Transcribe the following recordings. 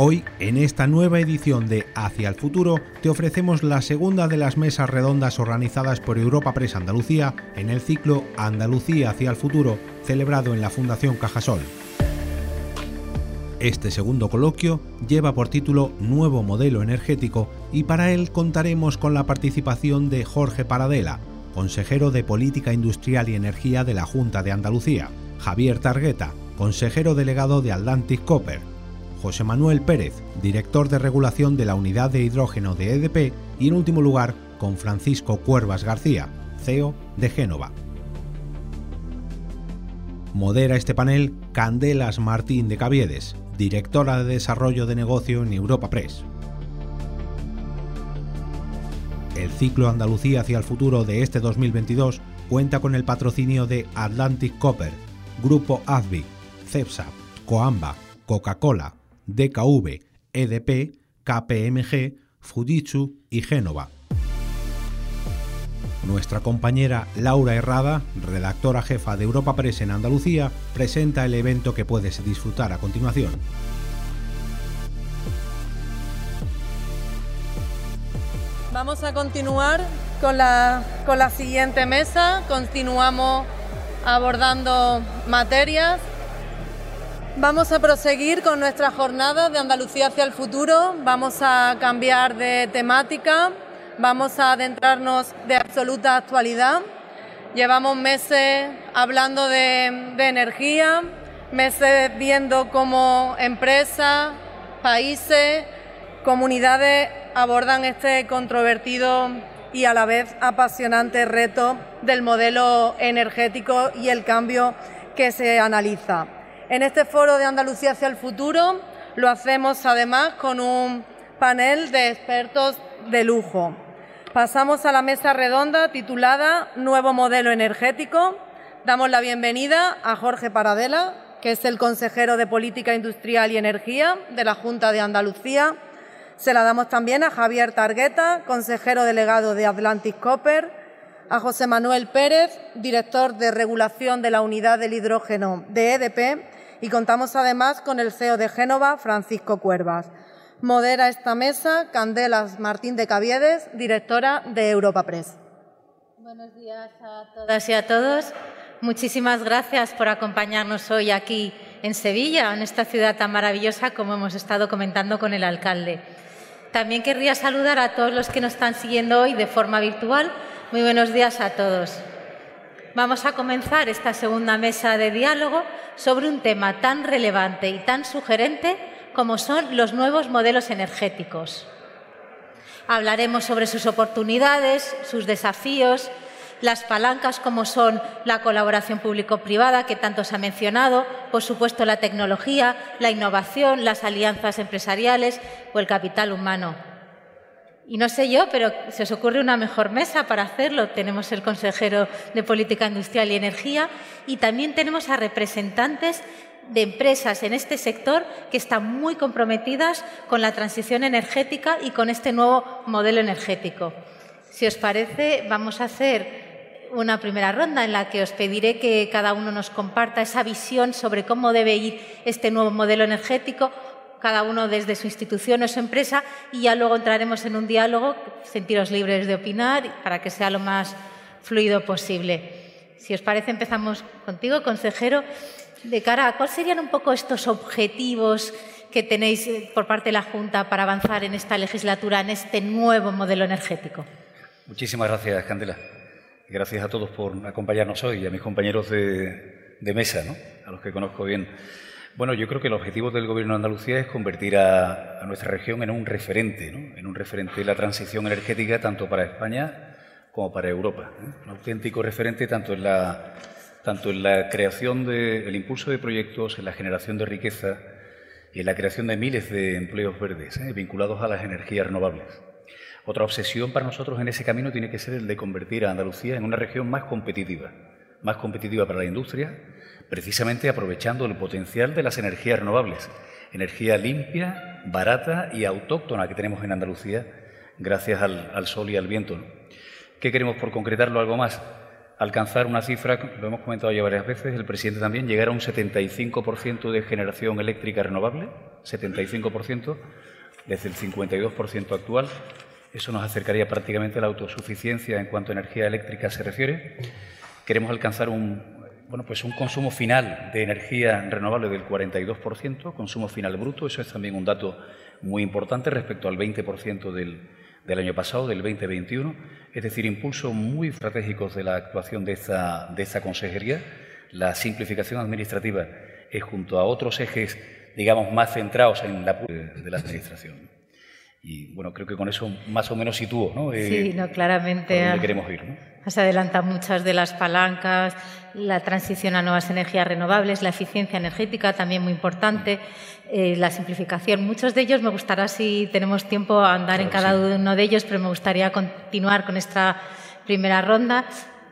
Hoy, en esta nueva edición de Hacia el Futuro, te ofrecemos la segunda de las mesas redondas organizadas por Europa Press Andalucía en el ciclo Andalucía hacia el futuro, celebrado en la Fundación Cajasol. Este segundo coloquio lleva por título Nuevo Modelo Energético y para él contaremos con la participación de Jorge Paradela, consejero de Política Industrial y Energía de la Junta de Andalucía, Javier Targueta, consejero delegado de Atlantic Copper, José Manuel Pérez, director de regulación de la unidad de hidrógeno de EDP y en último lugar con Francisco Cuervas García, CEO de Génova. Modera este panel Candelas Martín de Caviedes, directora de Desarrollo de Negocio en Europa Press. El ciclo Andalucía hacia el futuro de este 2022 cuenta con el patrocinio de Atlantic Copper, Grupo ADVI, CEPSA, Coamba, Coca-Cola, DKV, EDP, KPMG, Fujitsu y Génova. Nuestra compañera Laura Herrada, redactora jefa de Europa Press en Andalucía, presenta el evento que puedes disfrutar a continuación. Vamos a continuar con la, con la siguiente mesa. Continuamos abordando materias Vamos a proseguir con nuestra jornada de Andalucía hacia el futuro. Vamos a cambiar de temática. Vamos a adentrarnos de absoluta actualidad. Llevamos meses hablando de, energía, meses viendo cómo empresas, países, comunidades abordan este controvertido y a la vez apasionante reto del modelo energético y el cambio que se analiza. En este foro de Andalucía hacia el futuro lo hacemos además con un panel de expertos de lujo. Pasamos a la mesa redonda titulada Nuevo Modelo Energético. Damos la bienvenida a Jorge Paradela, que es el consejero de Política Industrial y Energía de la Junta de Andalucía. Se la damos también a Javier Targueta, consejero delegado de Atlantic Copper, a José Manuel Pérez, director de regulación de la unidad del hidrógeno de EDP, y contamos además con el CEO de Génova, Francisco Cuervas. Modera esta mesa Candelas Martín de Caviedes, directora de Europa Press. Buenos días a todas y a todos. Muchísimas gracias por acompañarnos hoy aquí en Sevilla, en esta ciudad tan maravillosa como hemos estado comentando con el alcalde. También querría saludar a todos los que nos están siguiendo hoy de forma virtual. Muy buenos días a todos. Vamos a comenzar esta segunda mesa de diálogo sobre un tema tan relevante y tan sugerente como son los nuevos modelos energéticos. Hablaremos sobre sus oportunidades, sus desafíos, las palancas como son la colaboración público-privada, que tanto se ha mencionado, por supuesto la tecnología, la innovación, las alianzas empresariales o el capital humano. Y no sé yo, pero se os ocurre una mejor mesa para hacerlo. Tenemos el consejero de Política Industrial y Energía y también tenemos a representantes de empresas en este sector que están muy comprometidas con la transición energética y con este nuevo modelo energético. Si os parece, vamos a hacer una primera ronda en la que os pediré que cada uno nos comparta esa visión sobre cómo debe ir este nuevo modelo energético cada uno desde su institución o su empresa, y ya luego entraremos en un diálogo, sentiros libres de opinar para que sea lo más fluido posible. Si os parece, empezamos contigo, consejero. De cara a cuáles serían un poco estos objetivos que tenéis eh, por parte de la Junta para avanzar en esta legislatura, en este nuevo modelo energético. Muchísimas gracias, Candela. Gracias a todos por acompañarnos hoy y a mis compañeros de, de mesa, ¿no? a los que conozco bien. Bueno, yo creo que el objetivo del Gobierno de Andalucía es convertir a, nuestra región en un referente, ¿no? en un referente de la transición energética tanto para España como para Europa. ¿eh? Un auténtico referente tanto en la, tanto la creación del impulso de proyectos, en la generación de riqueza y en la creación de miles de empleos verdes ¿eh? vinculados a las energías renovables. Otra obsesión para nosotros en ese camino tiene que ser el de convertir a Andalucía en una región más competitiva, más competitiva para la industria precisamente aprovechando el potencial de las energías renovables, energía limpia, barata y autóctona que tenemos en Andalucía gracias al, sol y al viento. ¿Qué queremos por concretarlo algo más? alcanzar una cifra, lo hemos comentado ya varias veces, el presidente también, llegar a un 75% de generación eléctrica renovable, 75%, desde el 52% actual. Eso nos acercaría prácticamente a la autosuficiencia en cuanto a energía eléctrica se refiere. Queremos alcanzar un, bueno, pues un consumo final de energía renovable del 42%, consumo final bruto. Eso es también un dato muy importante respecto al 20% del, del año pasado, del 2021, es decir, impulsos muy estratégicos de la actuación de esta, de esta consejería. La simplificación administrativa es junto a otros ejes, digamos, más centrados en la de la administración. Y bueno, creo que con eso más o menos sitúo, ¿no? sí, no, claramente. dónde queremos ir, ¿no? Se adelantan muchas de las palancas, la transición a nuevas energías renovables, la eficiencia energética también muy importante, eh, la simplificación. Muchos de ellos me gustaría, si tenemos tiempo, andar en cada uno de ellos, pero me gustaría continuar con esta primera ronda.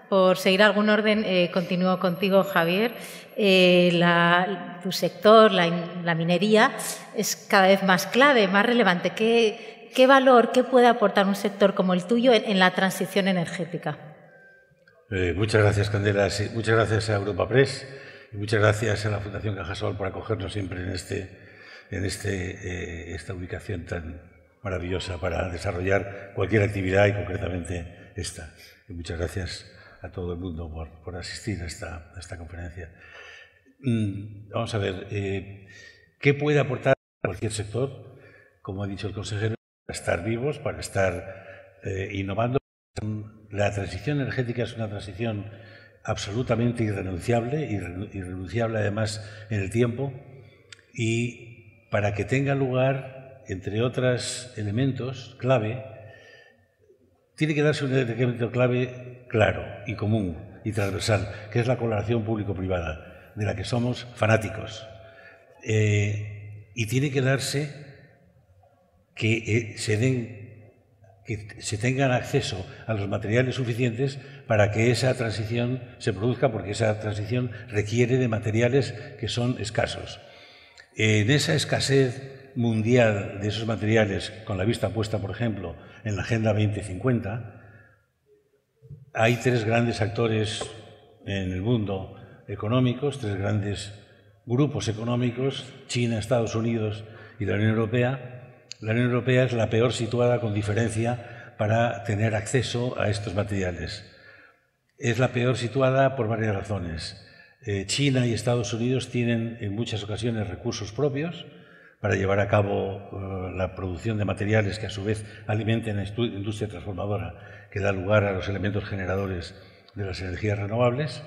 Por seguir algún orden, eh, continúo contigo, Javier. Eh, tu sector, la, minería, es cada vez más clave, más relevante. ¿Qué, qué valor, qué puede aportar un sector como el tuyo en, la transición energética? Eh, muchas gracias, Candela. muchas gracias a Europa Press y muchas gracias a la Fundación Cajasol por acogernos siempre en, este, en este, esta ubicación tan maravillosa para desarrollar cualquier actividad y concretamente esta. muchas gracias a todo el mundo por, asistir a esta, esta conferencia. Mm, vamos a ver, eh, ¿qué puede aportar cualquier sector? Como ha dicho el consejero, para estar vivos, para estar eh, innovando. La transición energética es una transición absolutamente irrenunciable, irrenunciable además en el tiempo, y para que tenga lugar, entre otros elementos clave, tiene que darse un elemento clave claro y común y transversal, que es la colaboración público-privada, de la que somos fanáticos. Eh, y tiene que darse que eh, se den que se tengan acceso a los materiales suficientes para que esa transición se produzca, porque esa transición requiere de materiales que son escasos. En esa escasez mundial de esos materiales, con la vista puesta, por ejemplo, en la Agenda 2050, hay tres grandes actores en el mundo económicos, tres grandes grupos económicos, China, Estados Unidos y la Unión Europea. La Unión Europea es la peor situada con diferencia para tener acceso a estos materiales. Es la peor situada por varias razones. Eh, China y Estados Unidos tienen en muchas ocasiones recursos propios, para llevar a cabo eh, la producción de materiales que a su vez alimenten la industria transformadora que da lugar a los elementos generadores de las energías renovables.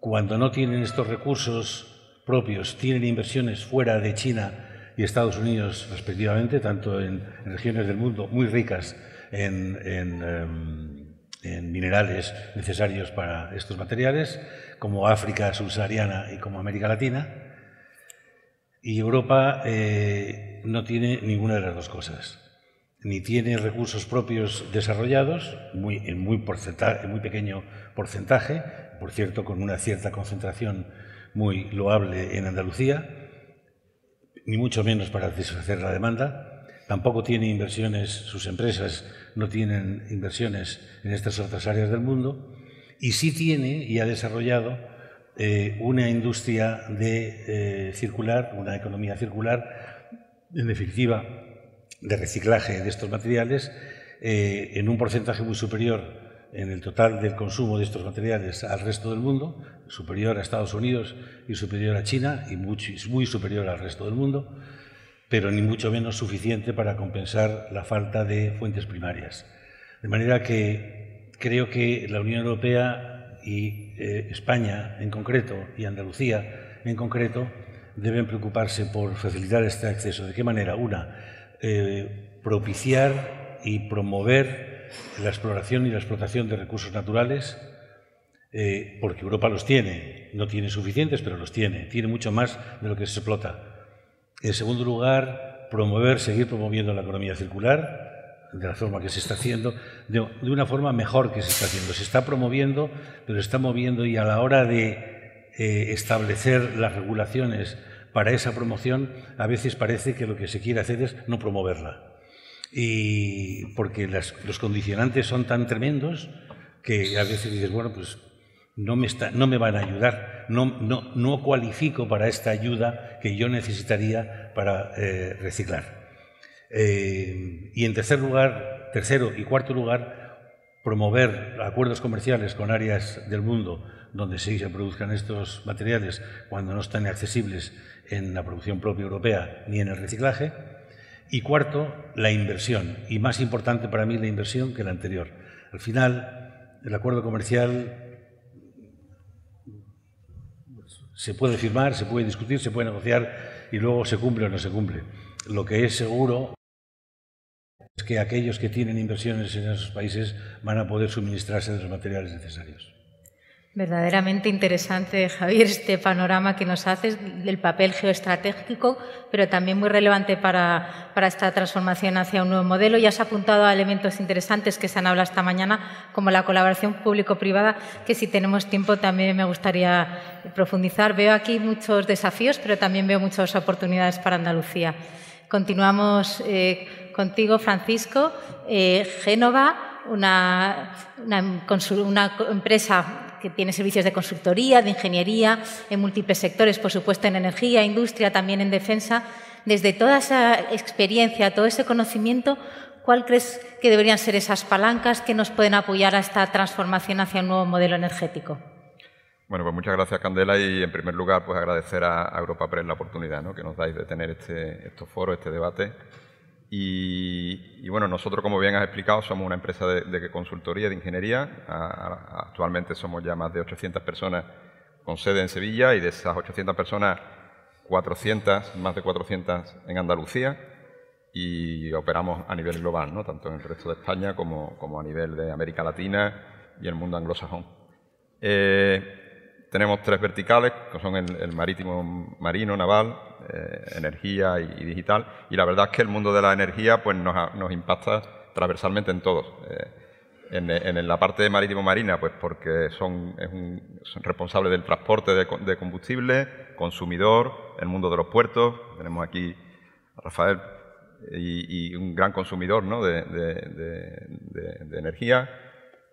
Cuando no tienen estos recursos propios, tienen inversiones fuera de China y Estados Unidos respectivamente, tanto en, regiones del mundo muy ricas en, em, en minerales necesarios para estos materiales, como África subsahariana y como América Latina y Europa eh, no tiene ninguna de las dos cosas. Ni tiene recursos propios desarrollados, muy, en, muy pequeño porcentaje, por cierto, con una cierta concentración muy loable en Andalucía, ni mucho menos para satisfacer la demanda. Tampoco tiene inversiones, sus empresas no tienen inversiones en estas otras áreas del mundo. Y sí tiene y ha desarrollado eh, una industria de eh, circular, una economía circular, en definitiva, de reciclaje de estos materiales, eh, en un porcentaje muy superior en el total del consumo de estos materiales al resto del mundo, superior a Estados Unidos y superior a China y muy superior al resto del mundo, pero ni mucho menos suficiente para compensar la falta de fuentes primarias. De manera que creo que la Unión Europea y eh, España en concreto y Andalucía en concreto deben preocuparse por facilitar este acceso. ¿De qué manera? Una, eh, propiciar y promover la exploración y la explotación de recursos naturales, eh, porque Europa los tiene, no tiene suficientes, pero los tiene, tiene mucho más de lo que se explota. En segundo lugar, promover, seguir promoviendo la economía circular, de la forma que se está haciendo, de, una forma mejor que se está haciendo. Se está promoviendo, pero se está moviendo y a la hora de eh, establecer las regulaciones para esa promoción, a veces parece que lo que se quiere hacer es no promoverla. Y porque los condicionantes son tan tremendos que a veces dices, bueno, pues no me, está, no me van a ayudar, no, no, no, cualifico para esta ayuda que yo necesitaría para eh, reciclar. Eh, y en tercer lugar, tercero y cuarto lugar, promover acuerdos comerciales con áreas del mundo donde sí se produzcan estos materiales cuando no están accesibles en la producción propia europea ni en el reciclaje. Y cuarto, la inversión. Y más importante para mí la inversión que la anterior. Al final, el acuerdo comercial se puede firmar, se puede discutir, se puede negociar y luego se cumple o no se cumple. Lo que es seguro es que aquellos que tienen inversiones en esos países van a poder suministrarse de los materiales necesarios. Verdaderamente interesante, Javier, este panorama que nos haces del papel geoestratégico, pero también muy relevante para, para, esta transformación hacia un nuevo modelo. Ya has apuntado a elementos interesantes que se han hablado esta mañana, como la colaboración público-privada, que si tenemos tiempo también me gustaría profundizar. Veo aquí muchos desafíos, pero también veo muchas oportunidades para Andalucía. Continuamos eh, contigo, Francisco. Eh, Génova, una, una, una empresa que tiene servicios de consultoría, de ingeniería, en múltiples sectores, por supuesto en energía, industria, también en defensa. Desde toda esa experiencia, todo ese conocimiento, ¿cuál crees que deberían ser esas palancas que nos pueden apoyar a esta transformación hacia un nuevo modelo energético? Bueno, pues muchas gracias, Candela, y en primer lugar, pues agradecer a, Europa Press la oportunidad que nos dais de tener este, estos foros, este debate y, bueno, nosotros, como bien has explicado, somos una empresa de, consultoría, de ingeniería. actualmente somos ya más de 800 personas con sede en Sevilla y de esas 800 personas, 400, más de 400 en Andalucía y operamos a nivel global, ¿no? tanto en el resto de España como, como a nivel de América Latina y el mundo anglosajón. Eh, tenemos tres verticales, que son el, marítimo, marino, naval, eh, energía y, digital. Y la verdad es que el mundo de la energía pues, nos, impacta transversalmente en todos. Eh, en, la parte marítimo-marina, pues porque son, responsables del transporte de, combustible, consumidor, el mundo de los puertos. Tenemos aquí a Rafael y, un gran consumidor ¿no? de, de energía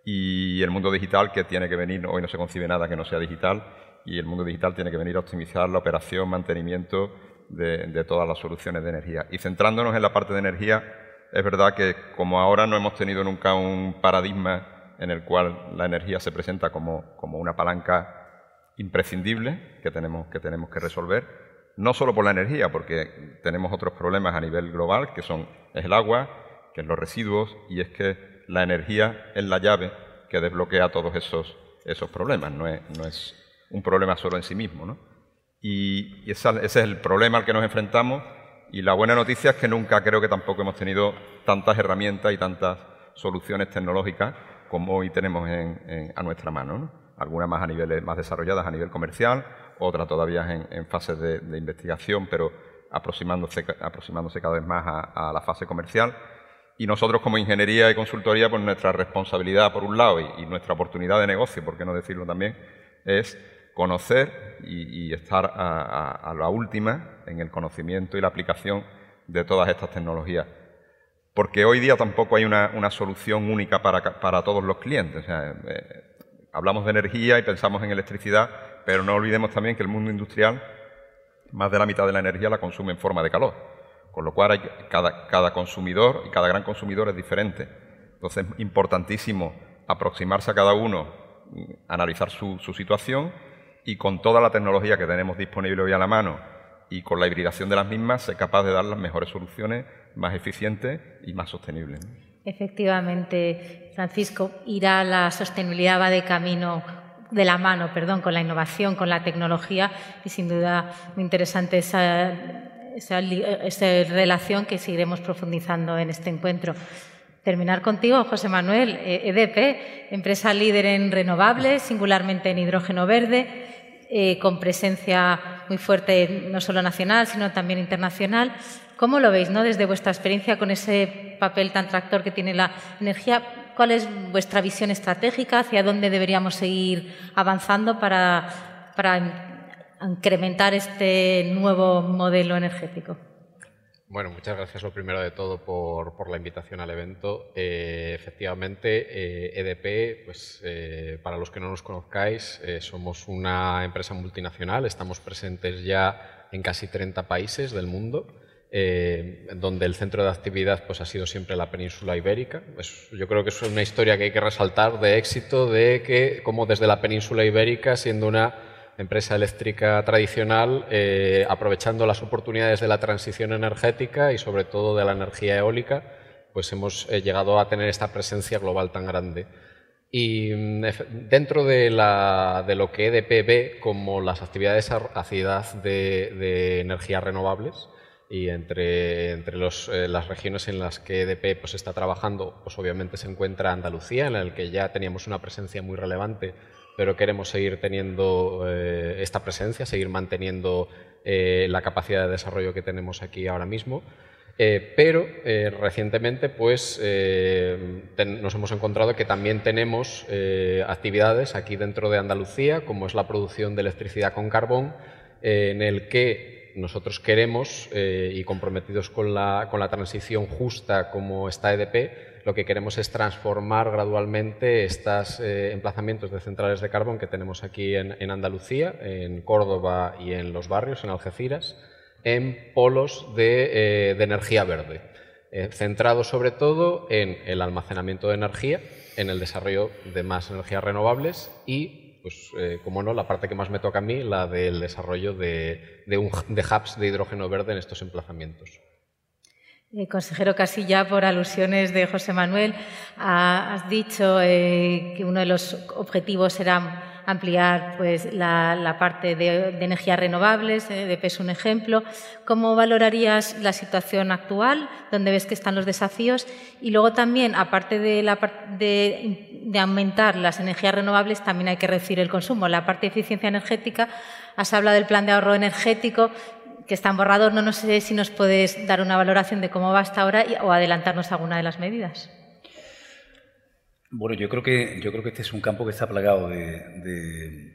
y el mundo digital que tiene que venir, hoy no se concibe nada que no sea digital, y el mundo digital tiene que venir a optimizar la operación, mantenimiento de, todas las soluciones de energía. Y centrándonos en la parte de energía, es verdad que como ahora no hemos tenido nunca un paradigma en el cual la energía se presenta como, como una palanca imprescindible que tenemos, que tenemos que resolver, no solo por la energía, porque tenemos otros problemas a nivel global, que son es el agua, que es los residuos, y es que la energía es la llave que desbloquea todos esos, esos problemas, no es, no es un problema solo en sí mismo. ¿no? Y, ese es el problema al que nos enfrentamos y la buena noticia es que nunca creo que tampoco hemos tenido tantas herramientas y tantas soluciones tecnológicas como hoy tenemos a nuestra mano. Algunas más a niveles más desarrolladas a nivel comercial, otras todavía en, en fases de, investigación, pero aproximándose, cada vez más a la fase comercial. Y nosotros como ingeniería y consultoría, pues nuestra responsabilidad por un lado y, nuestra oportunidad de negocio, por qué no decirlo también, es conocer y, estar a, la última en el conocimiento y la aplicación de todas estas tecnologías. Porque hoy día tampoco hay una, solución única para, todos los clientes. Eh, hablamos de energía y pensamos en electricidad, pero no olvidemos también que el mundo industrial, más de la mitad de la energía la consume en forma de calor. Con lo cual cada, consumidor y cada gran consumidor es diferente. Entonces es importantísimo aproximarse a cada uno, analizar su, situación y con toda la tecnología que tenemos disponible hoy a la mano y con la hibridación de las mismas, ser capaz de dar las mejores soluciones más eficientes y más sostenibles. Efectivamente, Francisco, irá la sostenibilidad va de camino de la mano, perdón, con la innovación, con la tecnología y sin duda muy interesante esa esa, relación que seguiremos profundizando en este encuentro. Terminar contigo, José Manuel, EDP, e empresa líder en renovables, singularmente en hidrógeno verde, eh, con presencia muy fuerte no solo nacional, sino también internacional. ¿Cómo lo veis ¿no? desde vuestra experiencia con ese papel tan tractor que tiene la energía? ¿Cuál es vuestra visión estratégica? ¿Hacia dónde deberíamos seguir avanzando para incrementar este nuevo modelo energético? Bueno, muchas gracias lo primero de todo por, la invitación al evento. Eh, efectivamente, EDP, e pues, para los que no nos conozcáis, somos una empresa multinacional, estamos presentes ya en casi 30 países del mundo. Eh, donde el centro de actividad pues, ha sido siempre la península ibérica. yo creo que es una historia que hay que resaltar de éxito, de que como desde la península ibérica, siendo una empresa eléctrica tradicional, eh, aprovechando las oportunidades de la transición energética y sobre todo de la energía eólica, pues hemos eh, llegado a tener esta presencia global tan grande. Y mm, dentro de, lo que EDP ve como las actividades de, de energías renovables, y entre, entre eh, las regiones en las que EDP pues, está trabajando, pues obviamente se encuentra Andalucía, en la que ya teníamos una presencia muy relevante, pero queremos seguir teniendo eh, esta presencia, seguir manteniendo eh, la capacidad de desarrollo que tenemos aquí ahora mismo. pero recientemente pues, nos hemos encontrado que también tenemos actividades aquí dentro de Andalucía, como es la producción de electricidad con carbón, en el que nosotros queremos, eh, y comprometidos con la, con la, transición justa como está EDP, lo que queremos es transformar gradualmente estos eh, emplazamientos de centrales de carbón que tenemos aquí en, Andalucía, en Córdoba y en los barrios, en Algeciras, en polos de, eh, energía verde, centrados sobre todo en el almacenamiento de energía, en el desarrollo de más energías renovables y pues eh, como no, la parte que más me toca a mí, la del desarrollo de, de, un, de hubs de hidrógeno verde en estos emplazamientos. Eh, consejero Casilla, por alusiones de José Manuel, has dicho eh, que uno de los objetivos era ampliar pues, la, parte de, energías renovables, eh, de peso un ejemplo. ¿Cómo valorarías la situación actual? ¿Dónde ves que están los desafíos? Y luego también, aparte de, la, de aumentar las energías renovables, también hay que reducir el consumo. La parte de eficiencia energética, has hablado del plan de ahorro energético, que está en borrador. No, sé si nos puedes dar una valoración de cómo va hasta ahora o adelantarnos alguna de las medidas. Bueno, yo creo que, yo creo que este es un campo que está plagado de,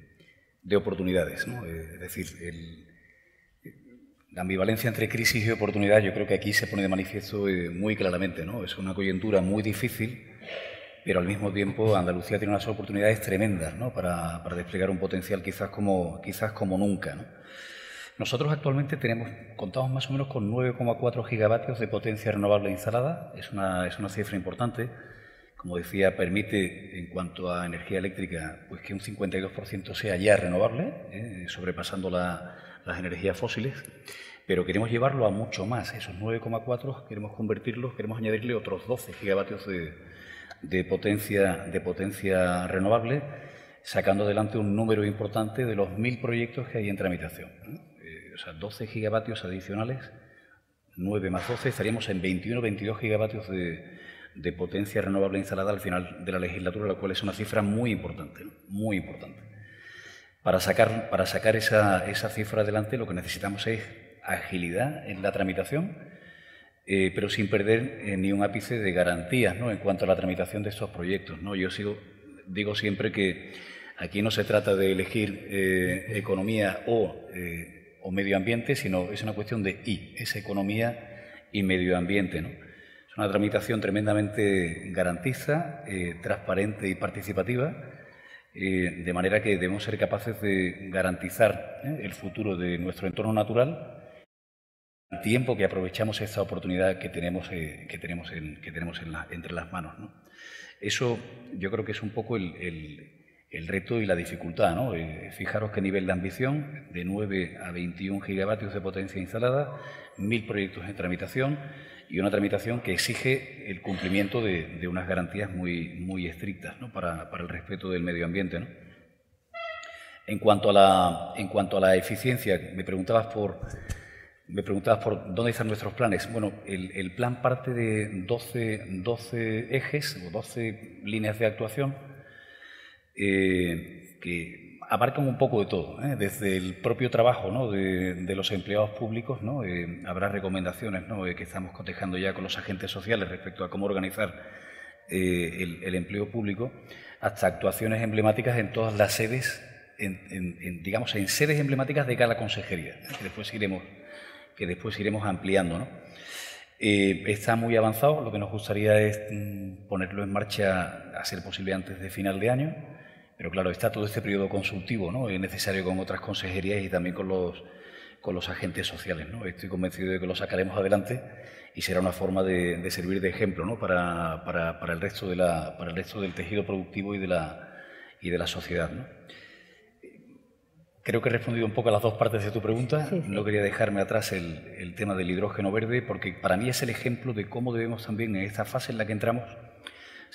de, oportunidades. Eh, es decir, la ambivalencia entre crisis y oportunidad yo creo que aquí se pone de manifiesto eh, muy claramente. ¿no? Es una coyuntura muy difícil, pero al mismo tiempo Andalucía tiene unas oportunidades tremendas ¿no? para, desplegar un potencial quizás como, quizás como nunca. Nosotros actualmente tenemos, contamos más o menos con 9,4 gigavatios de potencia renovable instalada. Es una, es una cifra importante como decía, permite en cuanto a energía eléctrica pues que un 52% sea ya renovable, ¿eh? sobrepasando las energías fósiles, pero queremos llevarlo a mucho más. Esos 9,4 queremos convertirlos, queremos añadirle otros 12 gigavatios de, potencia, de potencia renovable, sacando adelante un número importante de los mil proyectos que hay en tramitación. O sea, 12 gigavatios adicionales, 9 más 12, estaríamos en 21 22 gigavatios de de potencia renovable instalada al final de la legislatura, lo cual es una cifra muy importante, muy importante. Para sacar, para sacar esa, esa cifra adelante lo que necesitamos es agilidad en la tramitación, eh, pero sin perder eh, ni un ápice de garantías ¿no? en cuanto a la tramitación de estos proyectos. ¿no? Yo sigo, digo siempre que aquí no se trata de elegir eh, economía o, o medio ambiente, sino es una cuestión de I, es economía y medio ambiente. ¿no? Es una tramitación tremendamente garantiza, eh, transparente y participativa, eh, de manera que debemos ser capaces de garantizar eh, el futuro de nuestro entorno natural al tiempo que aprovechamos esta oportunidad que tenemos, que tenemos, que tenemos entre las manos. Eso yo creo que es un poco el, el reto y la dificultad. ¿no? fijaros qué nivel de ambición, de 9 a 21 gigavatios de potencia instalada, mil proyectos en tramitación y una tramitación que exige el cumplimiento de, unas garantías muy, muy estrictas para, el respeto del medio ambiente. En, cuanto a la, en cuanto a la eficiencia, me preguntabas por, me preguntabas por dónde están nuestros planes. Bueno, el, plan parte de 12, 12, ejes o 12 líneas de actuación eh, que abarcan un poco de todo, ¿eh? desde el propio trabajo de, los empleados públicos, ¿no? Eh, habrá recomendaciones que estamos cotejando ya con los agentes sociales respecto a cómo organizar el, empleo público, hasta actuaciones emblemáticas en todas las sedes, en, digamos, en sedes emblemáticas de cada consejería, que después iremos, que después iremos ampliando. ¿no? Está muy avanzado, lo que nos gustaría es mm, ponerlo en marcha a ser posible antes de final de año, pero claro, está todo este periodo consultivo, ¿no? es necesario con otras consejerías y también con los, con los agentes sociales. ¿no? Estoy convencido de que lo sacaremos adelante y será una forma de, servir de ejemplo ¿no? para, para, para, el resto de la, para el resto del tejido productivo y de la, y de la sociedad. ¿no? Creo que he respondido un poco a las dos partes de tu pregunta. No quería dejarme atrás el, tema del hidrógeno verde, porque para mí es el ejemplo de cómo debemos también, en esta fase en la que entramos,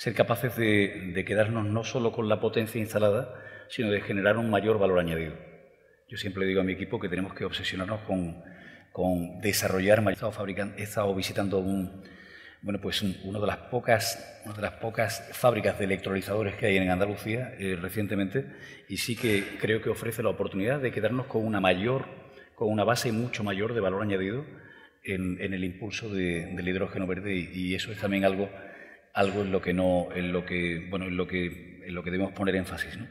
ser capaces de, quedarnos no solo con la potencia instalada, sino de generar un mayor valor añadido. Yo siempre digo a mi equipo que tenemos que obsesionarnos con, con desarrollar. He estado, estado visitando un, bueno, pues una de las pocas, una de las pocas fábricas de electrolizadores que hay en Andalucía eh, recientemente y sí que creo que ofrece la oportunidad de quedarnos con una mayor, con una base mucho mayor de valor añadido en, el impulso del hidrógeno verde y, eso es también algo, algo en lo que no, en lo que, bueno, en lo que, en lo que debemos poner énfasis, ¿no?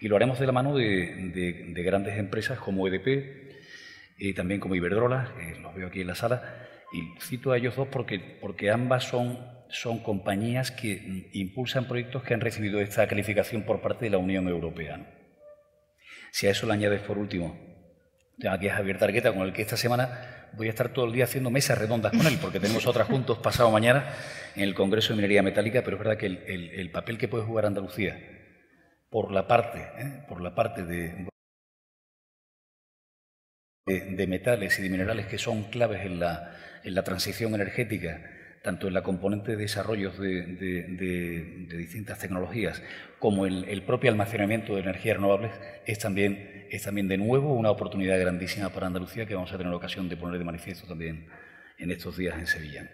Y lo haremos de la mano de, grandes empresas como EDP y también como Iberdrola, que los veo aquí en la sala y cito a ellos dos porque, porque ambas son, son compañías que impulsan proyectos que han recibido esta calificación por parte de la Unión Europea. Si a eso le añades por último, aquí a Javier Targueta, con el que esta semana voy a estar todo el día haciendo mesas redondas con él, porque tenemos otras juntos pasado mañana en el Congreso de Minería Metálica, pero es verdad que el, papel que puede jugar Andalucía por la parte, ¿eh? por la parte de, de metales y de minerales que son claves en la, en la transición energética, tanto en la componente de desarrollos de, distintas tecnologías como el, el, propio almacenamiento de energías renovables, es también, es también de nuevo una oportunidad grandísima para Andalucía que vamos a tener ocasión de poner de manifiesto también en estos días en Sevilla.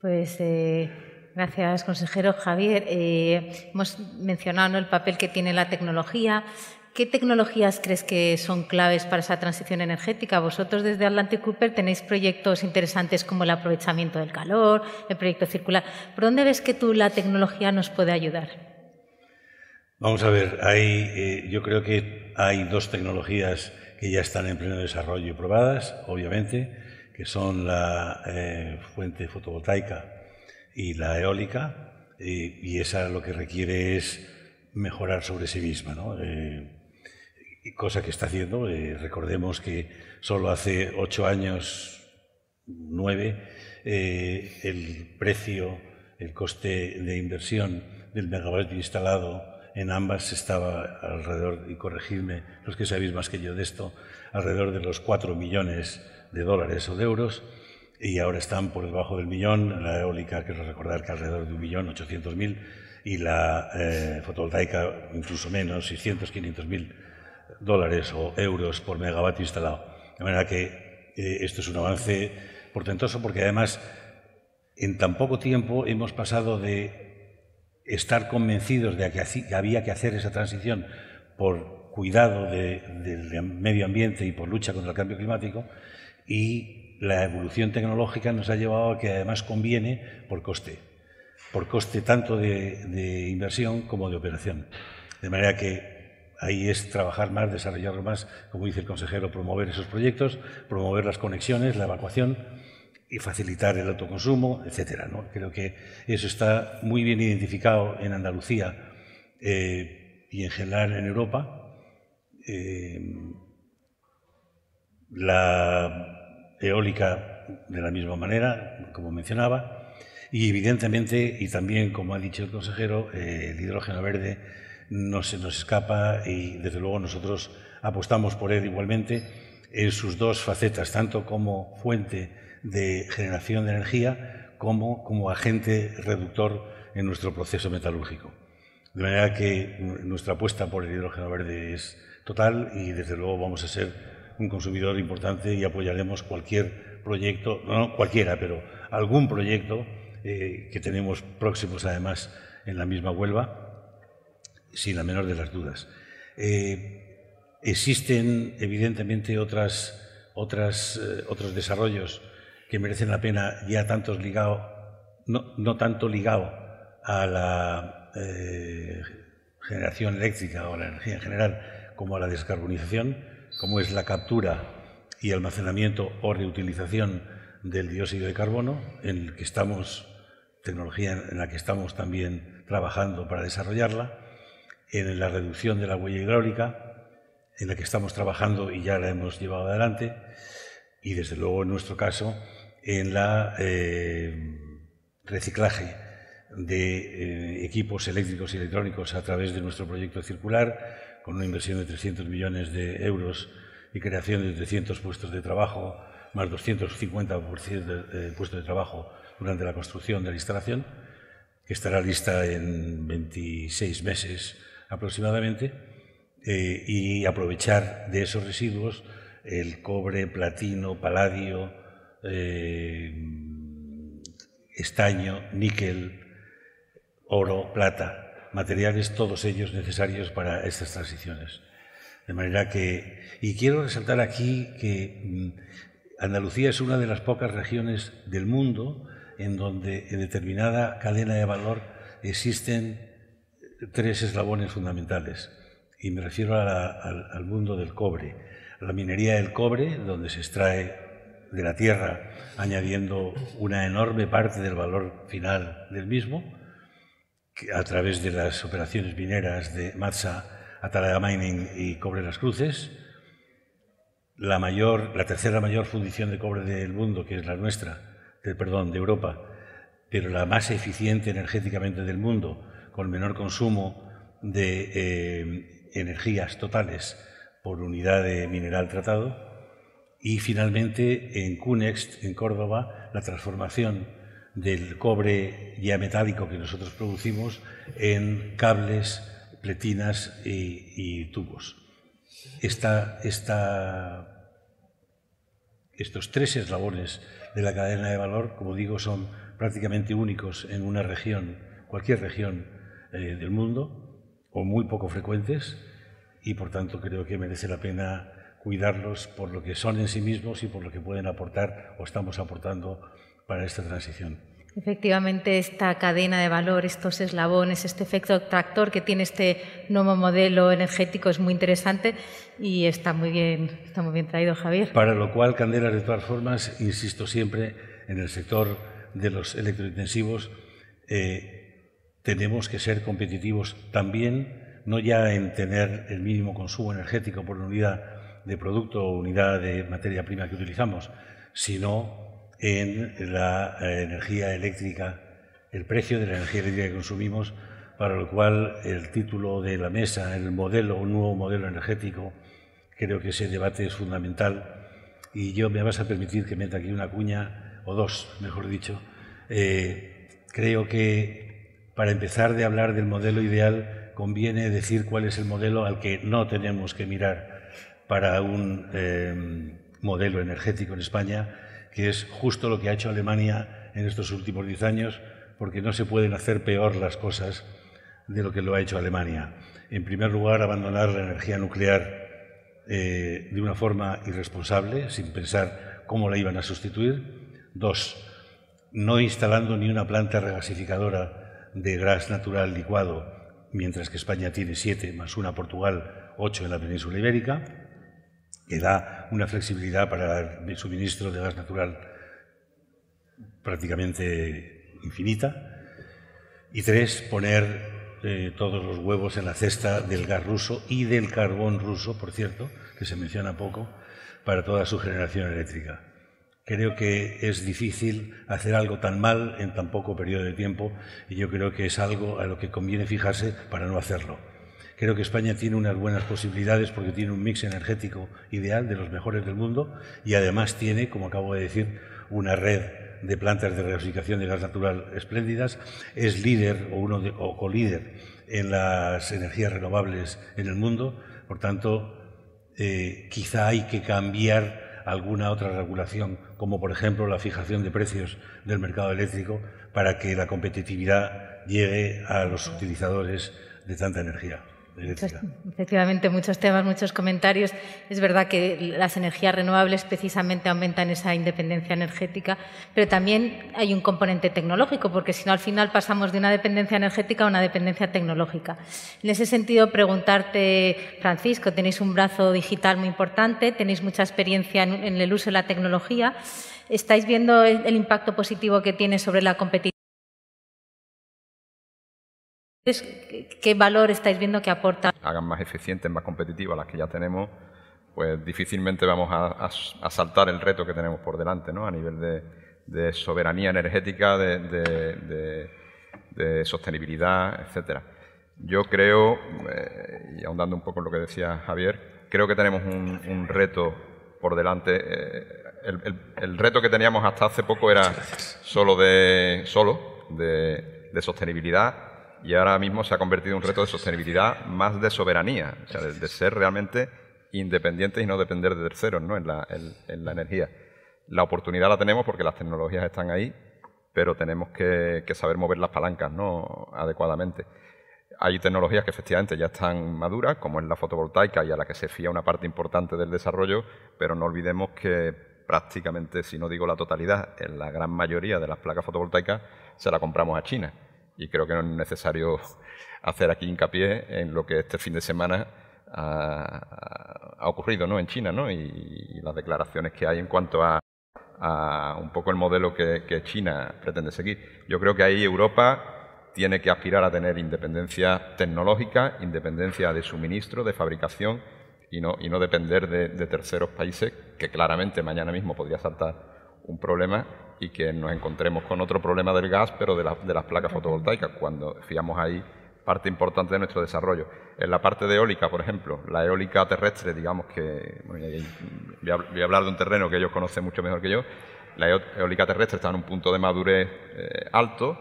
Pues eh, gracias, consejero Javier. Eh, hemos mencionado el papel que tiene la tecnología. ¿Qué tecnologías crees que son claves para esa transición energética? Vosotros desde Atlantic Cooper tenéis proyectos interesantes como el aprovechamiento del calor, el proyecto circular. ¿Por dónde ves que tú la tecnología nos puede ayudar? Vamos a ver, hay, eh, yo creo que hay dos tecnologías que ya están en pleno desarrollo y probadas, obviamente, que son la eh, fuente fotovoltaica y la eólica, eh, y esa lo que requiere es mejorar sobre sí misma. ¿no? cosa que está haciendo. Eh, recordemos que solo hace ocho años, nueve, eh, el precio, el coste de inversión del megavatio instalado en ambas estaba alrededor, y corregidme los que sabéis más que yo de esto, alrededor de los cuatro millones de dólares o de euros, y ahora están por debajo del millón, la eólica, quiero recordar que alrededor de un millón ochocientos mil, y la eh, fotovoltaica incluso menos, 600, 500 mil dólares o euros por megavatio instalado. De manera que eh, esto es un avance portentoso porque además en tan poco tiempo hemos pasado de estar convencidos de que había que hacer esa transición por cuidado del medio ambiente y por lucha contra el cambio climático y la evolución tecnológica nos ha llevado a que además conviene por coste, por coste tanto de, de inversión como de operación. De manera que Ahí es trabajar más, desarrollar más, como dice el consejero, promover esos proyectos, promover las conexiones, la evacuación y facilitar el autoconsumo, etcétera. ¿no? Creo que eso está muy bien identificado en Andalucía eh, y en general en Europa. Eh, la eólica de la misma manera, como mencionaba, y evidentemente, y también como ha dicho el consejero, eh, el hidrógeno verde no se nos escapa y desde luego nosotros apostamos por él igualmente en sus dos facetas, tanto como fuente de generación de energía como como agente reductor en nuestro proceso metalúrgico. De manera que nuestra apuesta por el hidrógeno verde es total y desde luego vamos a ser un consumidor importante y apoyaremos cualquier proyecto, no cualquiera, pero algún proyecto eh, que tenemos próximos además en la misma Huelva sin la menor de las dudas. Eh, existen, evidentemente, otras, otras, eh, otros desarrollos que merecen la pena, ya tantos ligado, no, no tanto ligado a la eh, generación eléctrica o la energía en general, como a la descarbonización, como es la captura y almacenamiento o reutilización del dióxido de carbono, en el que estamos, tecnología en la que estamos también trabajando para desarrollarla, en la reducción de la huella hidráulica, en la que estamos trabajando y ya la hemos llevado adelante, y desde luego en nuestro caso en la eh, reciclaje de eh, equipos eléctricos y electrónicos a través de nuestro proyecto circular, con una inversión de 300 millones de euros y creación de 300 puestos de trabajo, más 250 de, puestos de trabajo durante la construcción de la instalación, que estará lista en 26 meses aproximadamente, eh, y aprovechar de esos residuos el cobre, platino, paladio, eh, estaño, níquel, oro, plata, materiales todos ellos necesarios para estas transiciones. De manera que, y quiero resaltar aquí que mm, Andalucía es una de las pocas regiones del mundo en donde en determinada cadena de valor existen tres eslabones fundamentales. Y me refiero al mundo del cobre. La minería del cobre, donde se extrae de la tierra, añadiendo una enorme parte del valor final del mismo, a través de las operaciones mineras de Matsa, Atalaga Mining y Cobre Las Cruces. La tercera mayor fundición de cobre del mundo, que es la nuestra, de, perdón, de Europa, pero la más eficiente energéticamente del mundo, con menor consumo de eh, energías totales por unidad de mineral tratado y finalmente en Cunext, en Córdoba, la transformación del cobre ya metálico que nosotros producimos en cables, pletinas y, tubos. estos tres eslabones de la cadena de valor, como digo, son prácticamente únicos en una región, cualquier región eh, del mundo, o muy poco frecuentes, y por tanto creo que merece la pena cuidarlos por lo que son en sí mismos y por lo que pueden aportar o estamos aportando para esta transición. Efectivamente, esta cadena de valor, estos eslabones, este efecto tractor que tiene este nuevo modelo energético es muy interesante y está muy bien, está muy bien traído, Javier. Para lo cual, Candela, de todas formas, insisto siempre, en el sector de los electrointensivos, eh, tenemos que ser competitivos también, no ya en tener el mínimo consumo energético por unidad de producto o unidad de materia prima que utilizamos, sino en la eh, energía eléctrica, el precio de la energía eléctrica que consumimos, para lo cual el título de la mesa, el modelo, un nuevo modelo energético, creo que ese debate es fundamental. Y yo me vas a permitir que meta aquí una cuña, o dos, mejor dicho. Eh, creo que para empezar de hablar del modelo ideal conviene decir cuál es el modelo al que no tenemos que mirar para un eh, modelo energético en España, que es justo lo que ha hecho Alemania en estos últimos diez años, porque no se pueden hacer peor las cosas de lo que lo ha hecho Alemania. En primer lugar, abandonar la energía nuclear eh, de una forma irresponsable, sin pensar cómo la iban a sustituir. Dos, no instalando ni una planta regasificadora de gas natural licuado, mientras que España tiene siete, más una Portugal, ocho en la península ibérica que da una flexibilidad para el suministro de gas natural prácticamente infinita. Y tres, poner eh, todos los huevos en la cesta del gas ruso y del carbón ruso, por cierto, que se menciona poco, para toda su generación eléctrica. Creo que es difícil hacer algo tan mal en tan poco periodo de tiempo y yo creo que es algo a lo que conviene fijarse para no hacerlo. Creo que España tiene unas buenas posibilidades porque tiene un mix energético ideal de los mejores del mundo y además tiene, como acabo de decir, una red de plantas de regasificación de gas natural espléndidas. Es líder o uno de, o colíder en las energías renovables en el mundo. Por tanto, eh, quizá hay que cambiar alguna otra regulación, como por ejemplo la fijación de precios del mercado eléctrico, para que la competitividad llegue a los utilizadores de tanta energía. Efectivamente, muchos temas, muchos comentarios. Es verdad que las energías renovables precisamente aumentan esa independencia energética, pero también hay un componente tecnológico, porque si no, al final pasamos de una dependencia energética a una dependencia tecnológica. En ese sentido, preguntarte, Francisco, tenéis un brazo digital muy importante, tenéis mucha experiencia en el uso de la tecnología. ¿Estáis viendo el impacto positivo que tiene sobre la competitividad? ¿Qué valor estáis viendo que aporta? Hagan más eficientes, más competitivas las que ya tenemos, pues difícilmente vamos a, saltar el reto que tenemos por delante, ¿no? A nivel de, soberanía energética, de, sostenibilidad, etcétera. Yo creo, eh, y ahondando un poco en lo que decía Javier, creo que tenemos un, reto por delante. Eh, el, reto que teníamos hasta hace poco era solo de solo de sostenibilidad y ahora mismo se ha convertido en un reto de sostenibilidad más de soberanía, o sea, de, ser realmente independientes y no depender de terceros ¿no? en, la, en, la energía. La oportunidad la tenemos porque las tecnologías están ahí, pero tenemos que, saber mover las palancas ¿no? adecuadamente. Hay tecnologías que efectivamente ya están maduras, como es la fotovoltaica y a la que se fía una parte importante del desarrollo, pero no olvidemos que prácticamente, si no digo la totalidad, en la gran mayoría de las placas fotovoltaicas se la compramos a China y creo que no es necesario hacer aquí hincapié en lo que este fin de semana ha, ocurrido ¿no? en China ¿no? y, las declaraciones que hay en cuanto a, un poco el modelo que, China pretende seguir. Yo creo que ahí Europa tiene que aspirar a tener independencia tecnológica, independencia de suministro, de fabricación y no, y no depender de, de terceros países que claramente mañana mismo podría saltar un problema y que nos encontremos con otro problema del gas, pero de, de las placas fotovoltaicas, cuando fiamos ahí parte importante de nuestro desarrollo. En la parte de eólica, por ejemplo, la eólica terrestre, digamos que, voy, a, hablar de un terreno que ellos conocen mucho mejor que yo, la eólica terrestre está en un punto de madurez eh, alto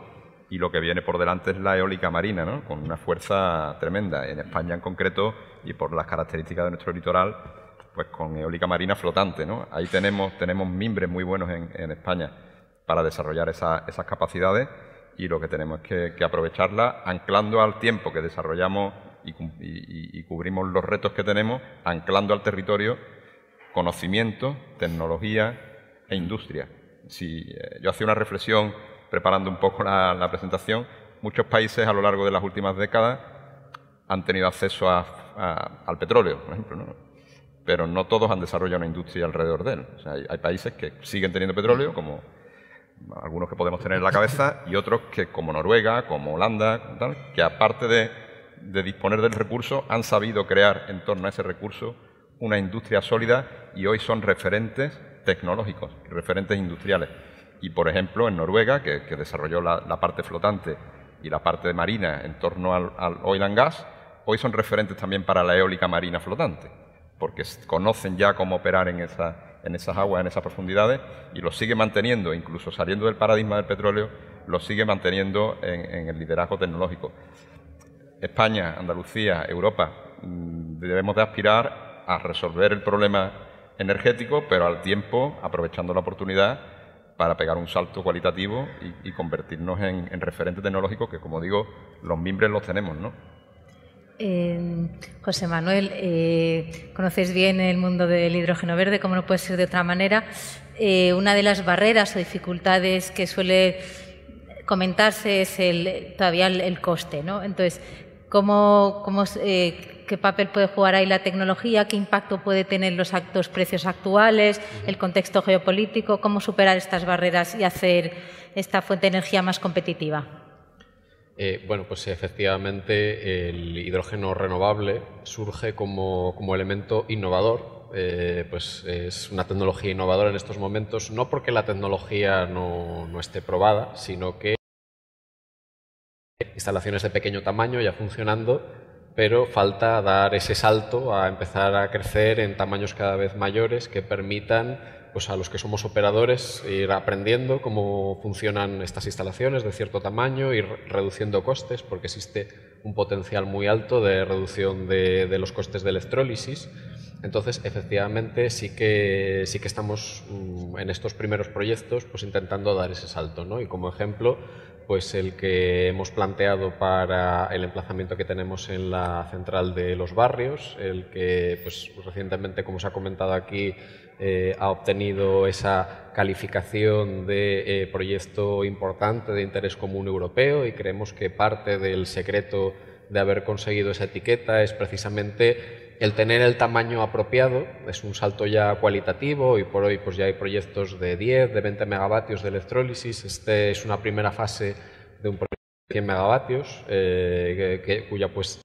y lo que viene por delante es la eólica marina, ¿no? con una fuerza tremenda. En España en concreto, y por las características de nuestro litoral, pues con eólica marina flotante. ¿no? Ahí tenemos, tenemos mimbres muy buenos en España para desarrollar esas capacidades y lo que tenemos es que, aprovecharla anclando al tiempo que desarrollamos y, cubrimos los retos que tenemos, anclando al territorio conocimiento, tecnología e industria. Si eh, yo hacía una reflexión preparando un poco la, presentación, muchos países a lo largo de las últimas décadas han tenido acceso al petróleo, por ejemplo, pero no todos han desarrollado una industria alrededor de él. hay, países que siguen teniendo petróleo, como algunos que podemos tener en la cabeza y otros que, como Noruega, como Holanda, que aparte de, disponer del recurso, han sabido crear en torno a ese recurso una industria sólida y hoy son referentes tecnológicos, referentes industriales. Y, por ejemplo, en Noruega, que, desarrolló la, parte flotante y la parte marina en torno al, al oil and gas, hoy son referentes también para la eólica marina flotante, porque conocen ya cómo operar en esa en esas aguas, en esas profundidades, y lo sigue manteniendo, incluso saliendo del paradigma del petróleo, lo sigue manteniendo en, el liderazgo tecnológico. España, Andalucía, Europa, mm, debemos de aspirar a resolver el problema energético, pero al tiempo aprovechando la oportunidad para pegar un salto cualitativo y, convertirnos en, en referente tecnológico que, como digo, los mimbres los tenemos, ¿no? José Manuel, eh, conoces bien el mundo del hidrógeno verde, como no puede ser de otra manera. Eh, una de las barreras o dificultades que suele comentarse es el, todavía el, coste. ¿no? Entonces, ¿cómo, eh, ¿qué papel puede jugar ahí la tecnología? ¿Qué impacto puede tener los actos precios actuales? ¿El contexto geopolítico? ¿Cómo superar estas barreras y hacer esta fuente de energía más competitiva? Eh, bueno, pues efectivamente el hidrógeno renovable surge como, elemento innovador. Eh, pues es una tecnología innovadora en estos momentos, no porque la tecnología no, no esté probada, sino que instalaciones de pequeño tamaño ya funcionando, pero falta dar ese salto a empezar a crecer en tamaños cada vez mayores que permitan pues a los que somos operadores ir aprendiendo cómo funcionan estas instalaciones de cierto tamaño, ir reduciendo costes, porque existe un potencial muy alto de reducción de, los costes de electrólisis Entonces, efectivamente, sí que, sí que estamos mm, en estos primeros proyectos pues, intentando dar ese salto. ¿no? Y como ejemplo, pues el que hemos planteado para el emplazamiento que tenemos en la central de los barrios, el que pues, recientemente, como se ha comentado aquí, eh, ha obtenido esa calificación de eh, proyecto importante de interés común europeo y creemos que parte del secreto de haber conseguido esa etiqueta es precisamente el tener el tamaño apropiado, es un salto ya cualitativo y por hoy pues ya hay proyectos de 10, de 20 megavatios de electrólisis, este es una primera fase de un proyecto de 100 megavatios eh, cuya pues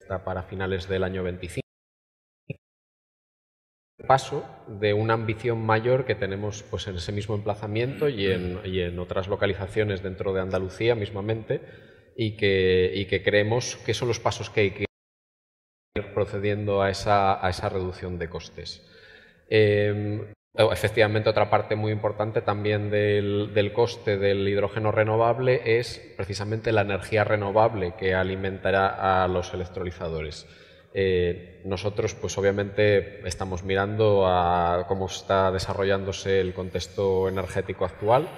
está para finales del año 25 paso de una ambición mayor que tenemos pues, en ese mismo emplazamiento y en, y en otras localizaciones dentro de Andalucía mismamente y que, y que, creemos que son los pasos que hay que ir procediendo a esa, a esa reducción de costes. Eh, efectivamente, otra parte muy importante también del, del, coste del hidrógeno renovable es precisamente la energía renovable que alimentará a los electrolizadores. Eh, nosotros, pues obviamente, estamos mirando a cómo está desarrollándose el contexto energético actual,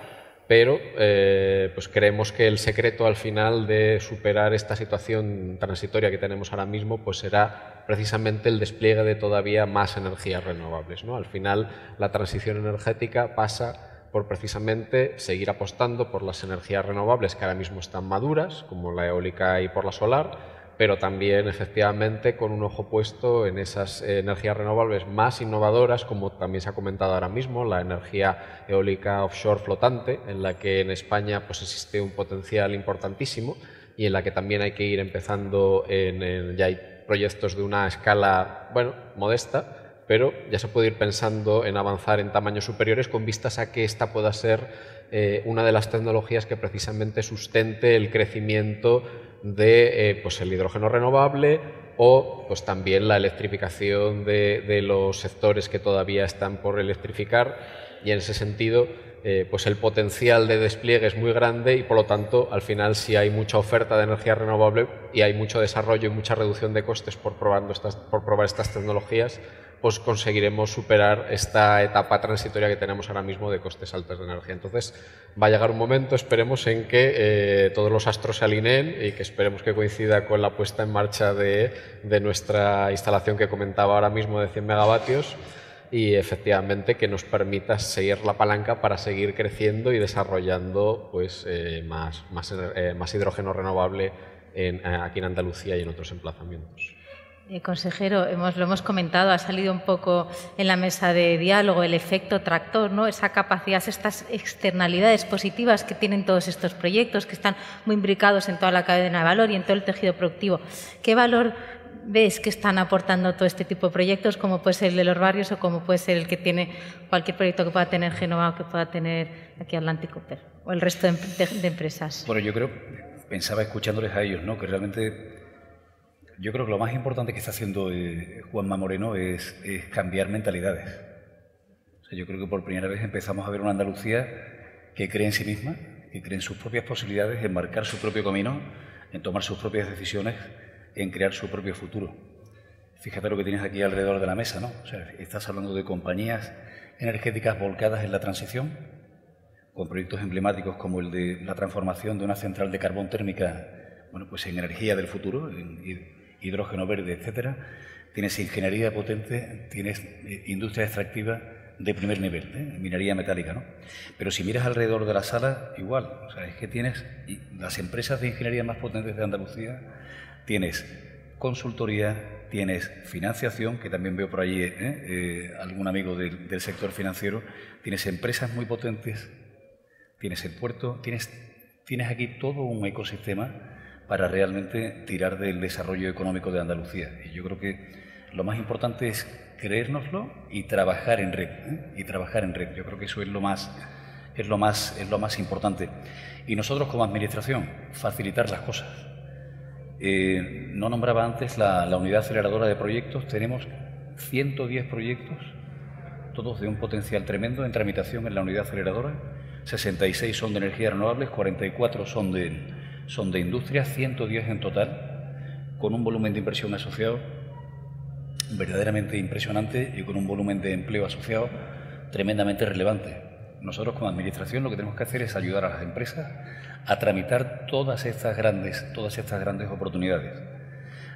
pero eh, pues creemos que el secreto al final de superar esta situación transitoria que tenemos ahora mismo, pues será precisamente el despliegue de todavía más energías renovables. ¿no? Al final, la transición energética pasa por precisamente seguir apostando por las energías renovables que ahora mismo están maduras, como la eólica y por la solar, pero también efectivamente con un ojo puesto en esas energías renovables más innovadoras, como también se ha comentado ahora mismo, la energía eólica offshore flotante, en la que en España pues, existe un potencial importantísimo y en la que también hay que ir empezando, en, ya hay proyectos de una escala, bueno, modesta, pero ya se puede ir pensando en avanzar en tamaños superiores con vistas a que esta pueda ser eh, una de las tecnologías que precisamente sustente el crecimiento de eh, pues el hidrógeno renovable o pues también la electrificación de, de, los sectores que todavía están por electrificar. Y en ese sentido eh, pues el potencial de despliegue es muy grande y por lo tanto al final si hay mucha oferta de energía renovable y hay mucho desarrollo y mucha reducción de costes por, probando estas, por probar estas tecnologías pues conseguiremos superar esta etapa transitoria que tenemos ahora mismo de costes altos de energía. Entonces, va a llegar un momento, esperemos, en que eh, todos los astros se alineen y que esperemos que coincida con la puesta en marcha de, de nuestra instalación que comentaba ahora mismo de 100 megavatios y efectivamente que nos permita seguir la palanca para seguir creciendo y desarrollando pues, eh, más, eh, más, hidrógeno renovable en, aquí en Andalucía y en otros emplazamientos. Eh, consejero, hemos, lo hemos comentado, ha salido un poco en la mesa de diálogo el efecto tractor, ¿no? esa capacidad, estas externalidades positivas que tienen todos estos proyectos, que están muy imbricados en toda la cadena de valor y en todo el tejido productivo. ¿Qué valor ves que están aportando todo este tipo de proyectos, como puede ser el de los barrios o como puede ser el que tiene cualquier proyecto que pueda tener Genova o que pueda tener aquí Atlántico o el resto de, de, de empresas? Bueno, yo creo, pensaba escuchándoles a ellos, ¿no? que realmente yo creo que lo más importante que está haciendo eh, Juanma Moreno es, es cambiar mentalidades. O sea, yo creo que por primera vez empezamos a ver una Andalucía que cree en sí misma, que cree en sus propias posibilidades, en marcar su propio camino, en tomar sus propias decisiones, en crear su propio futuro. Fíjate lo que tienes aquí alrededor de la mesa, ¿no? O sea, estás hablando de compañías energéticas volcadas en la transición, con proyectos emblemáticos como el de la transformación de una central de carbón térmica, bueno, pues en energía del futuro, en, hidrógeno verde, etcétera, tienes ingeniería potente, tienes eh, industria extractiva de primer nivel, ¿eh? minería metálica, ¿no? Pero si miras alrededor de la sala, igual, o sea, es que tienes las empresas de ingeniería más potentes de Andalucía, tienes consultoría, tienes financiación, que también veo por allí ¿eh? algún amigo del, del sector financiero, tienes empresas muy potentes, tienes el puerto, tienes, tienes aquí todo un ecosistema para realmente tirar del desarrollo económico de Andalucía. Y yo creo que lo más importante es creérnoslo y trabajar en red. ¿eh? Y trabajar en red. Yo creo que eso es lo más, es lo más, es lo más importante. Y nosotros como administración, facilitar las cosas. Eh, no nombraba antes la, la unidad aceleradora de proyectos. Tenemos 110 proyectos, todos de un potencial tremendo en tramitación en la unidad aceleradora. 66 son de energías renovables, 44 son de son de industria, 110 en total, con un volumen de inversión asociado verdaderamente impresionante y con un volumen de empleo asociado tremendamente relevante. Nosotros como administración lo que tenemos que hacer es ayudar a las empresas a tramitar todas estas grandes, todas estas grandes oportunidades.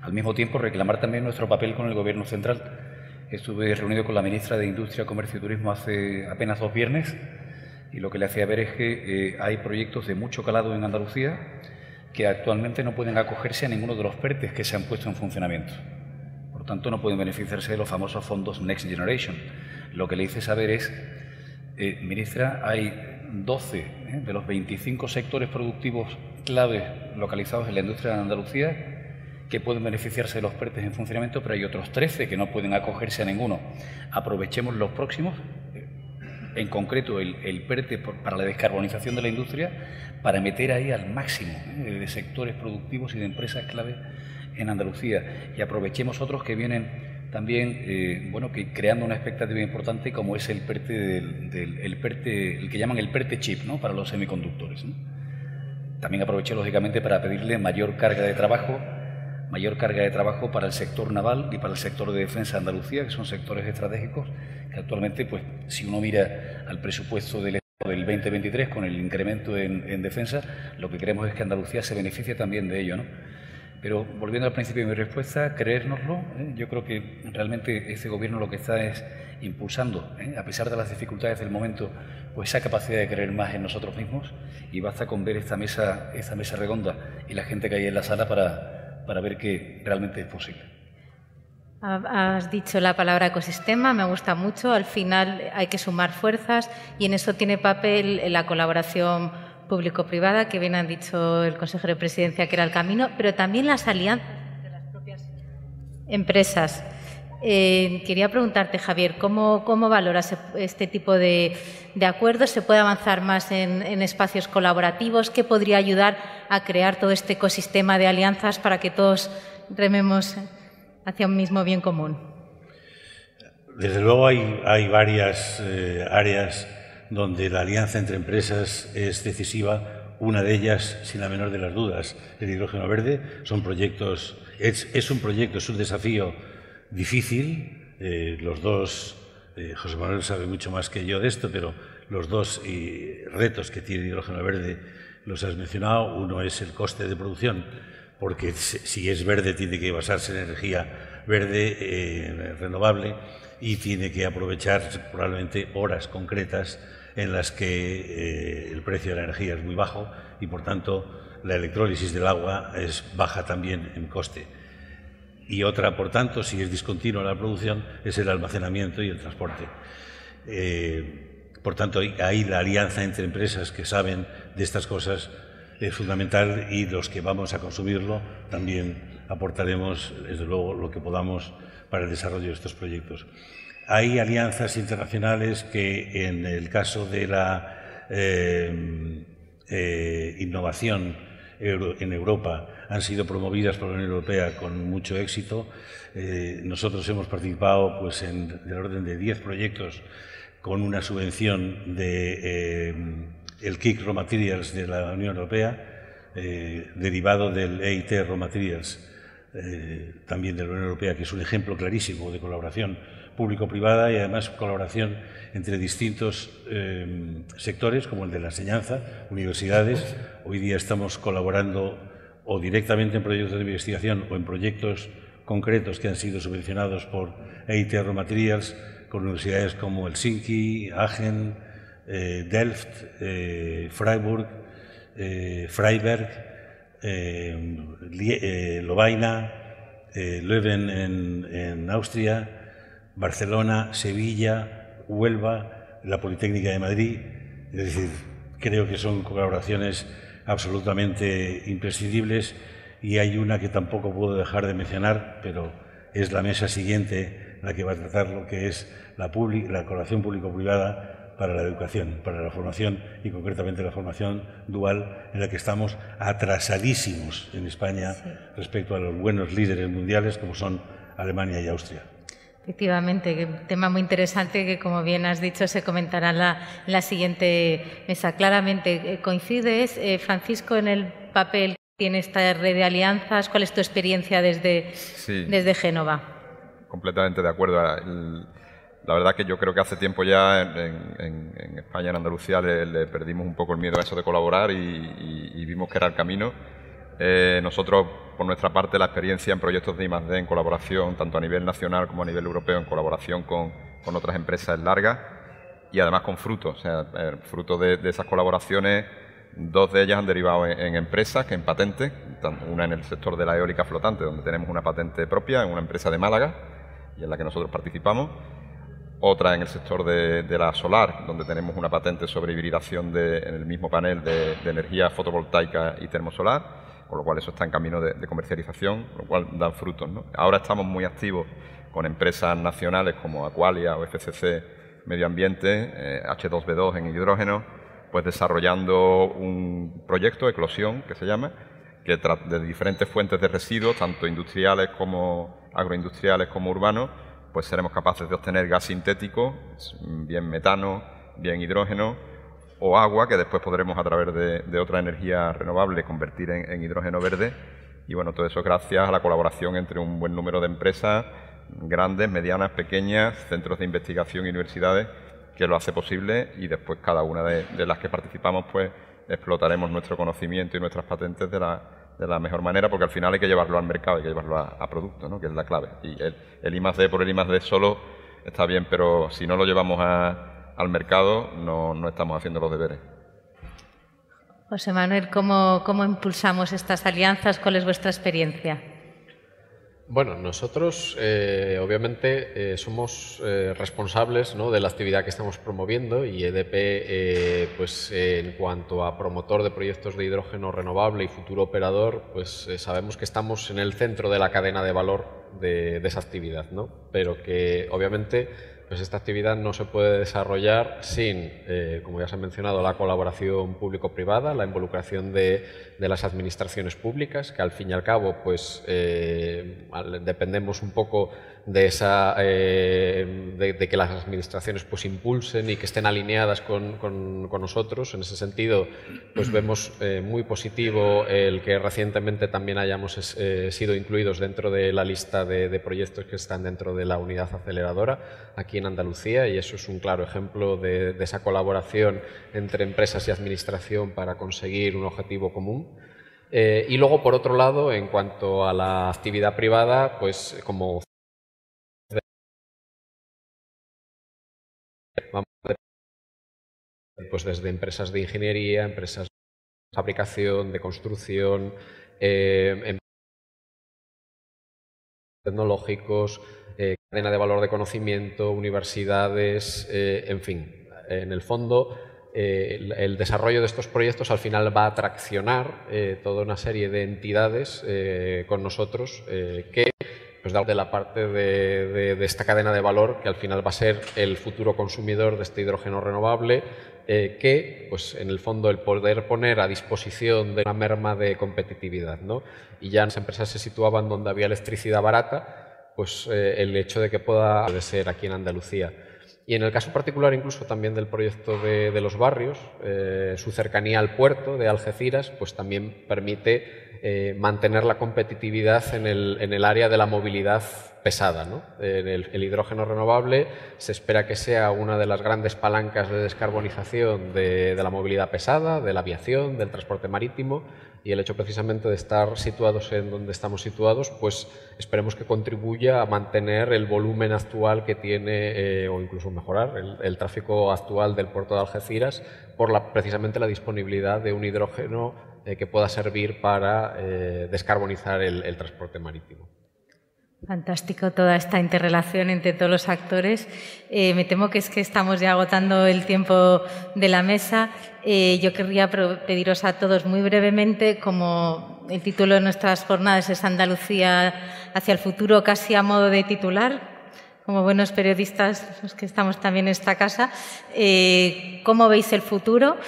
Al mismo tiempo reclamar también nuestro papel con el Gobierno central. Estuve reunido con la ministra de Industria, Comercio y Turismo hace apenas dos viernes y lo que le hacía ver es que eh, hay proyectos de mucho calado en Andalucía que actualmente no pueden acogerse a ninguno de los PERTES que se han puesto en funcionamiento. Por tanto, no pueden beneficiarse de los famosos fondos Next Generation. Lo que le hice saber es, eh, ministra, hay 12 eh, de los 25 sectores productivos claves localizados en la industria de Andalucía que pueden beneficiarse de los PERTES en funcionamiento, pero hay otros 13 que no pueden acogerse a ninguno. Aprovechemos los próximos, en concreto el, el PERTE para la descarbonización de la industria, para meter ahí al máximo de sectores productivos y de empresas clave en Andalucía. Y aprovechemos otros que vienen también eh, bueno que creando una expectativa importante como es el PERTE del, el PERTE el que llaman el PERTE chip ¿no? para los semiconductores también aproveché lógicamente para pedirle mayor carga de trabajo mayor carga de trabajo para el sector naval y para el sector de defensa de Andalucía que son sectores estratégicos que actualmente pues si uno mira al presupuesto del del 2023 con el incremento en, en defensa lo que queremos es que Andalucía se beneficie también de ello ¿no? Pero volviendo al principio de mi respuesta, creérnoslo, ¿eh? yo creo que realmente este gobierno lo que está es impulsando, ¿eh? a pesar de las dificultades del momento, pues esa capacidad de creer más en nosotros mismos y basta con ver esta mesa, esta mesa redonda y la gente que hay en la sala para, para ver que realmente es posible. Has dicho la palabra ecosistema, me gusta mucho. Al final hay que sumar fuerzas y en eso tiene papel la colaboración público-privada, que bien han dicho el consejero de presidencia que era el camino, pero también las alianzas entre las propias empresas. Eh, quería preguntarte, Javier, ¿cómo, cómo valoras este tipo de, de, acuerdos? ¿Se puede avanzar más en, espacios colaborativos? ¿Qué podría ayudar a crear todo este ecosistema de alianzas para que todos rememos hacia un mismo bien común? Desde luego hay, hay varias eh, áreas donde la alianza entre empresas es decisiva. Una de ellas, sin la menor de las dudas, el hidrógeno verde. Son proyectos, es, es un proyecto, es un desafío difícil. Eh, los dos, eh, José Manuel sabe mucho más que yo de esto, pero los dos y, retos que tiene hidrógeno verde los has mencionado. Uno es el coste de producción, porque si es verde tiene que basarse en energía verde eh, renovable y tiene que aprovechar probablemente horas concretas en las que eh, el precio de la energía es muy bajo y por tanto la electrólisis del agua es baja también en coste. Y otra, por tanto, si es discontinua la producción, es el almacenamiento y el transporte. Eh, por tanto, ahí la alianza entre empresas que saben de estas cosas es fundamental y los que vamos a consumirlo también aportaremos, desde luego, lo que podamos para el desarrollo de estos proyectos. Hay alianzas internacionales que, en el caso de la eh, eh, innovación en Europa, han sido promovidas por la Unión Europea con mucho éxito. Eh, nosotros hemos participado pues, en del orden de 10 proyectos con una subvención de eh, el KIC Raw Materials de la Unión Europea, eh, derivado del EIT Raw Materials, eh, también de la Unión Europea, que es un ejemplo clarísimo de colaboración público-privada y además colaboración entre distintos eh, sectores, como el de la enseñanza, universidades. Hoy día estamos colaborando o directamente en proyectos de investigación o en proyectos concretos que han sido subvencionados por EIT Raw Materials con universidades como Helsinki, Aachen, eh, Delft, eh, Freiburg, eh, Freiberg, eh, Lovaina, Leuven en, en Austria, Barcelona, Sevilla, Huelva, la Politécnica de Madrid. Es decir, creo que son colaboraciones absolutamente imprescindibles y hay una que tampoco puedo dejar de mencionar, pero es la mesa siguiente la que va a tratar lo que es la, la colaboración público-privada para la educación, para la formación y concretamente la formación dual en la que estamos atrasadísimos en España sí. respecto a los buenos líderes mundiales como son Alemania y Austria. Efectivamente, un tema muy interesante que, como bien has dicho, se comentará en la, en la siguiente mesa. Claramente, eh, ¿coincides, eh, Francisco, en el papel que tiene esta red de alianzas? ¿Cuál es tu experiencia desde, sí. desde Génova? completamente de acuerdo. la verdad que yo creo que hace tiempo ya en, España, en Andalucía, le, perdimos un poco el miedo a eso de colaborar y, vimos que era el camino. Eh, nosotros, por nuestra parte, la experiencia en proyectos de I+.D. en colaboración, tanto a nivel nacional como a nivel europeo, en colaboración con, otras empresas es larga y además con frutos. O sea, fruto de, esas colaboraciones, dos de ellas han derivado en, empresas que en patente, una en el sector de la eólica flotante, donde tenemos una patente propia en una empresa de Málaga y en la que nosotros participamos, otra en el sector de, la solar, donde tenemos una patente sobre hibridación en el mismo panel de, energía fotovoltaica y termosolar, con lo cual eso está en camino de, comercialización, lo cual dan frutos. Ahora estamos muy activos con empresas nacionales como Aqualia o FCC Medio Ambiente, H2B2 eh, en hidrógeno, pues desarrollando un proyecto, Eclosión, que se llama, que de diferentes fuentes de residuos, tanto industriales como agroindustriales como urbanos, pues seremos capaces de obtener gas sintético, bien metano, bien hidrógeno o agua, que después podremos a través de, otra energía renovable convertir en, hidrógeno verde. Y bueno, todo eso gracias a la colaboración entre un buen número de empresas, grandes, medianas, pequeñas, centros de investigación y universidades, que lo hace posible y después cada una de, las que participamos pues explotaremos nuestro conocimiento y nuestras patentes de la, de la mejor manera, porque al final hay que llevarlo al mercado, hay que llevarlo a, producto, ¿no? que es la clave. Y el, el I D por el I D solo está bien, pero si no lo llevamos al mercado no, no estamos haciendo los deberes. José Manuel, ¿cómo, ¿cómo impulsamos estas alianzas? ¿Cuál es vuestra experiencia? Bueno, nosotros eh, obviamente eh, somos eh, responsables de la actividad que estamos promoviendo y EDP, pues en cuanto a promotor de proyectos de hidrógeno renovable y futuro operador, pues sabemos que estamos en el centro de la cadena de valor de, de esa actividad, ¿no? pero que obviamente pues esta actividad no se puede desarrollar sin, eh, como ya se ha mencionado, la colaboración público-privada, la involucración de, las administraciones públicas, que al fin y al cabo pues, eh, dependemos un poco de, esa, eh, de, que las administraciones pues, impulsen y que estén alineadas con, nosotros. En ese sentido, pues vemos eh, muy positivo el que recientemente también hayamos eh, sido incluidos dentro de la lista de, proyectos que están dentro de la unidad aceleradora aquí en Andalucía y eso es un claro ejemplo de esa colaboración entre empresas y administración para conseguir un objetivo común. y luego, por otro lado, en cuanto a la actividad privada, pues como pues desde empresas de ingeniería, empresas de fabricación, de construcción, eh, em, tecnológicos, eh, cadena de valor de conocimiento, universidades, eh, en fin. En el fondo, el, desarrollo de estos proyectos al final va a traccionar toda una serie de entidades con nosotros que pues de la parte de, esta cadena de valor que al final va a ser el futuro consumidor de este hidrógeno renovable, eh, que, pues en el fondo, el poder poner a disposición de una merma de competitividad. ¿no? Y ya las empresas se situaban donde había electricidad barata, pues eh, el hecho de que pueda ser aquí en Andalucía. Y en el caso particular incluso también del proyecto de, los barrios, eh, su cercanía al puerto de Algeciras, pues también permite eh, mantener la competitividad en el, en el, área de la movilidad pesada. ¿no? El, hidrógeno renovable se espera que sea una de las grandes palancas de descarbonización de, de, la movilidad pesada, de la aviación, del transporte marítimo y el hecho precisamente de estar situados en donde estamos situados, pues esperemos que contribuya a mantener el volumen actual que tiene eh, o incluso mejorar el, el, tráfico actual del puerto de Algeciras por la, precisamente la disponibilidad de un hidrógeno eh, que pueda servir para eh, descarbonizar el, transporte marítimo. Fantástico toda esta interrelación entre todos los actores. Eh, me temo que es que estamos ya agotando el tiempo de la mesa. yo querría pediros a todos muy brevemente, como el título de nuestras jornadas es Andalucía hacia el futuro, casi a modo de titular, como buenos periodistas los que estamos también en esta casa, ¿cómo veis el futuro?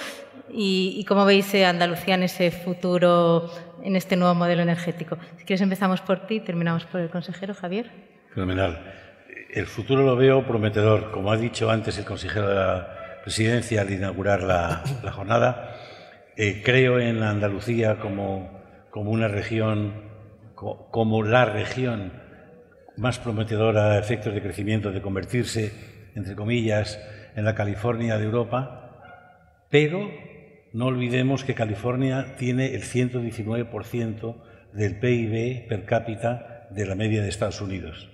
Y, cómo veis Andalucía en ese futuro, en este nuevo modelo energético. Si quieres empezamos por ti y terminamos por el consejero Javier. Fenomenal. El futuro lo veo prometedor. Como ha dicho antes el consejero de la presidencia al inaugurar la, jornada, eh, creo en la Andalucía como, como una región, como la región más prometedora a efectos de crecimiento, de convertirse, entre comillas, en la California de Europa, pero no olvidemos que California tiene el 119% del PIB per cápita de la media de Estados Unidos.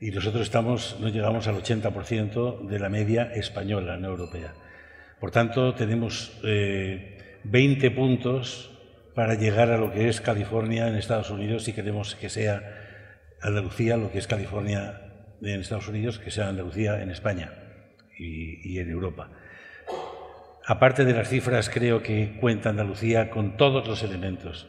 Y nosotros estamos, no llegamos al 80% de la media española, no europea. Por tanto, tenemos 20 eh, puntos para llegar a lo que es California en Estados Unidos si queremos que sea Andalucía lo que es California en Estados Unidos, que sea Andalucía en España y, en Europa. Aparte de las cifras, creo que cuenta Andalucía con todos los elementos,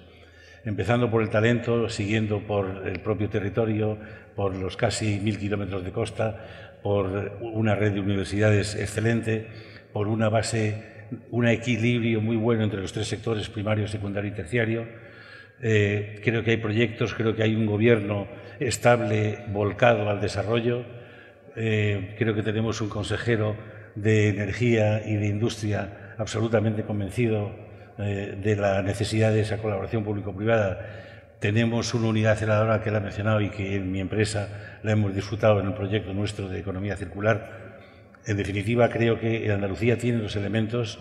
empezando por el talento, siguiendo por el propio territorio, por los casi mil kilómetros de costa, por una red de universidades excelente, por una base, un equilibrio muy bueno entre los tres sectores, primario, secundario y terciario. Eh, creo que hay proyectos, creo que hay un gobierno estable, volcado al desarrollo. Eh, creo que tenemos un consejero de energía y de industria absolutamente convencido eh, de la necesidad de esa colaboración público-privada. Tenemos una unidad aceleradora que la ha mencionado y que en mi empresa la hemos disfrutado en el proyecto nuestro de economía circular. En definitiva, creo que Andalucía tiene los elementos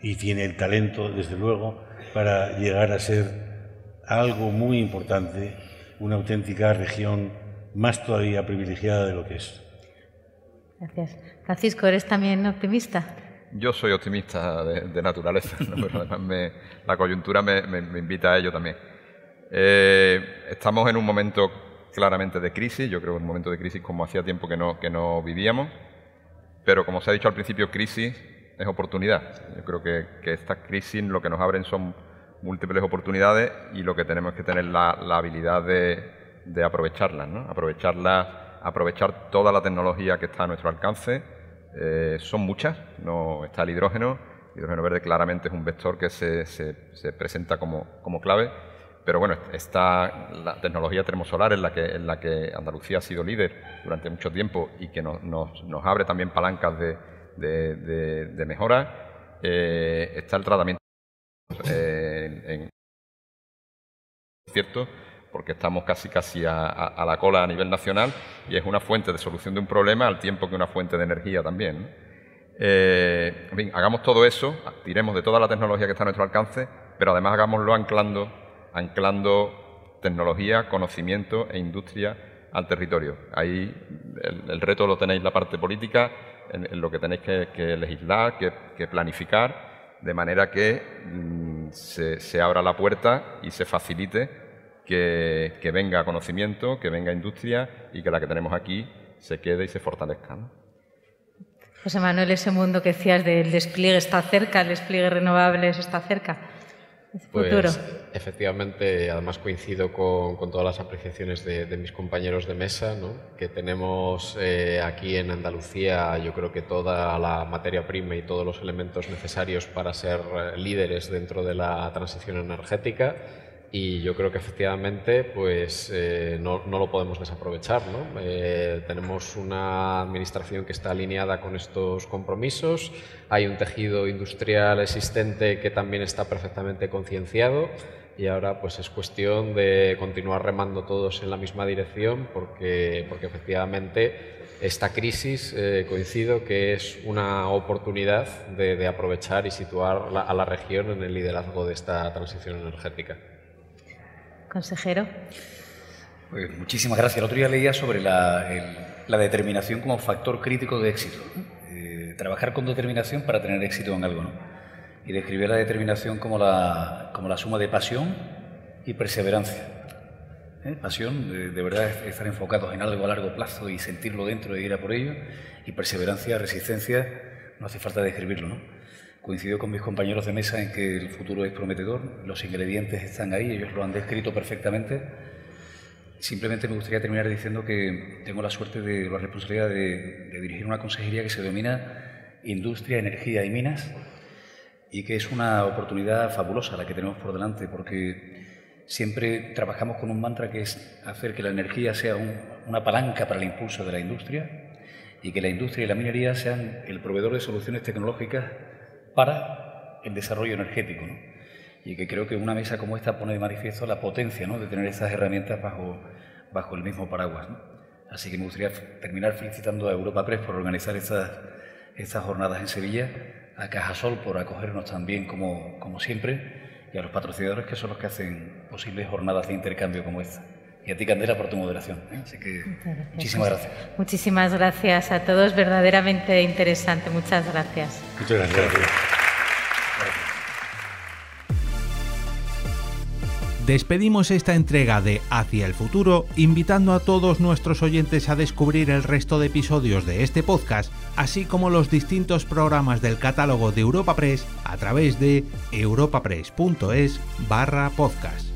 y tiene el talento, desde luego, para llegar a ser algo muy importante una auténtica región más todavía privilegiada de lo que es. Gracias. Francisco, ¿eres también optimista? Yo soy optimista de, naturaleza, pero además la coyuntura me, invita a ello también. Eh, estamos en un momento claramente de crisis, yo creo que un momento de crisis como hacía tiempo que no, que no vivíamos, pero como se ha dicho al principio, crisis es oportunidad. Yo creo que, estas crisis lo que nos abren son múltiples oportunidades y lo que tenemos que tener la, la habilidad de, de aprovecharlas, ¿no? aprovecharlas, aprovechar toda la tecnología que está a nuestro alcance. Eh, son muchas, no está el hidrógeno, el hidrógeno verde claramente es un vector que se, se, presenta como, como, clave, pero bueno, está la tecnología termosolar en la que, en la que Andalucía ha sido líder durante mucho tiempo y que nos, nos, nos abre también palancas de, de, de mejora. Eh, está el tratamiento eh, en, cierto porque estamos casi casi a, la cola a nivel nacional y es una fuente de solución de un problema al tiempo que una fuente de energía también. Eh, hagamos todo eso, tiremos de toda la tecnología que está a nuestro alcance, pero además hagámoslo anclando, anclando tecnología, conocimiento e industria al territorio. Ahí el, reto lo tenéis la parte política, en, lo que tenéis que, legislar, que planificar de manera que mm, se, abra la puerta y se facilite que, venga conocimiento, que venga industria y que la que tenemos aquí se quede y se fortalezca. José Manuel, ese mundo que decías del despliegue está cerca, el despliegue renovables está cerca. Pues, efectivamente, además coincido con, todas las apreciaciones de, mis compañeros de mesa, que tenemos eh, aquí en Andalucía, yo creo que toda la materia prima y todos los elementos necesarios para ser eh, líderes dentro de la transición energética y yo creo que efectivamente pues, eh, no, lo podemos desaprovechar. Eh, tenemos una administración que está alineada con estos compromisos, hay un tejido industrial existente que también está perfectamente concienciado y ahora pues es cuestión de continuar remando todos en la misma dirección porque, porque efectivamente esta crisis eh, coincido que es una oportunidad de, aprovechar y situar a la región en el liderazgo de esta transición energética. Consejero. Pues muchísimas gracias. El otro día leía sobre la, determinación como factor crítico de éxito. Eh, trabajar con determinación para tener éxito en algo. ¿no? Y describir la determinación como la, suma de pasión y perseverancia. ¿Eh? Pasión, de, verdad, estar enfocados en algo a largo plazo y sentirlo dentro y ir a por ello. Y perseverancia, resistencia, no hace falta describirlo. ¿no? Coincido con mis compañeros de mesa en que el futuro es prometedor, los ingredientes están ahí, ellos lo han descrito perfectamente. Simplemente me gustaría terminar diciendo que tengo la suerte de la responsabilidad de, dirigir una consejería que se denomina Industria, Energía y Minas y que es una oportunidad fabulosa la que tenemos por delante porque siempre trabajamos con un mantra que es hacer que la energía sea una palanca para el impulso de la industria y que la industria y la minería sean el proveedor de soluciones tecnológicas para el desarrollo energético. Y que creo que una mesa como esta pone de manifiesto la potencia ¿no? de tener estas herramientas bajo, bajo el mismo paraguas. Así que me gustaría terminar felicitando a Europa Press por organizar estas, estas jornadas en Sevilla, a Cajasol por acogernos también como, como siempre y a los patrocinadores que son los que hacen posibles jornadas de intercambio como esta. Y a ti, Candela, por tu moderación. ¿eh? Así que muchísimas gracias. Muchísimas gracias a todos, verdaderamente interesante. Muchas gracias. Muchas gracias. Despedimos esta entrega de Hacia el futuro invitando a todos nuestros oyentes a descubrir el resto de episodios de este podcast, así como los distintos programas del catálogo de Europa Press a través de europapress.es barra podcast.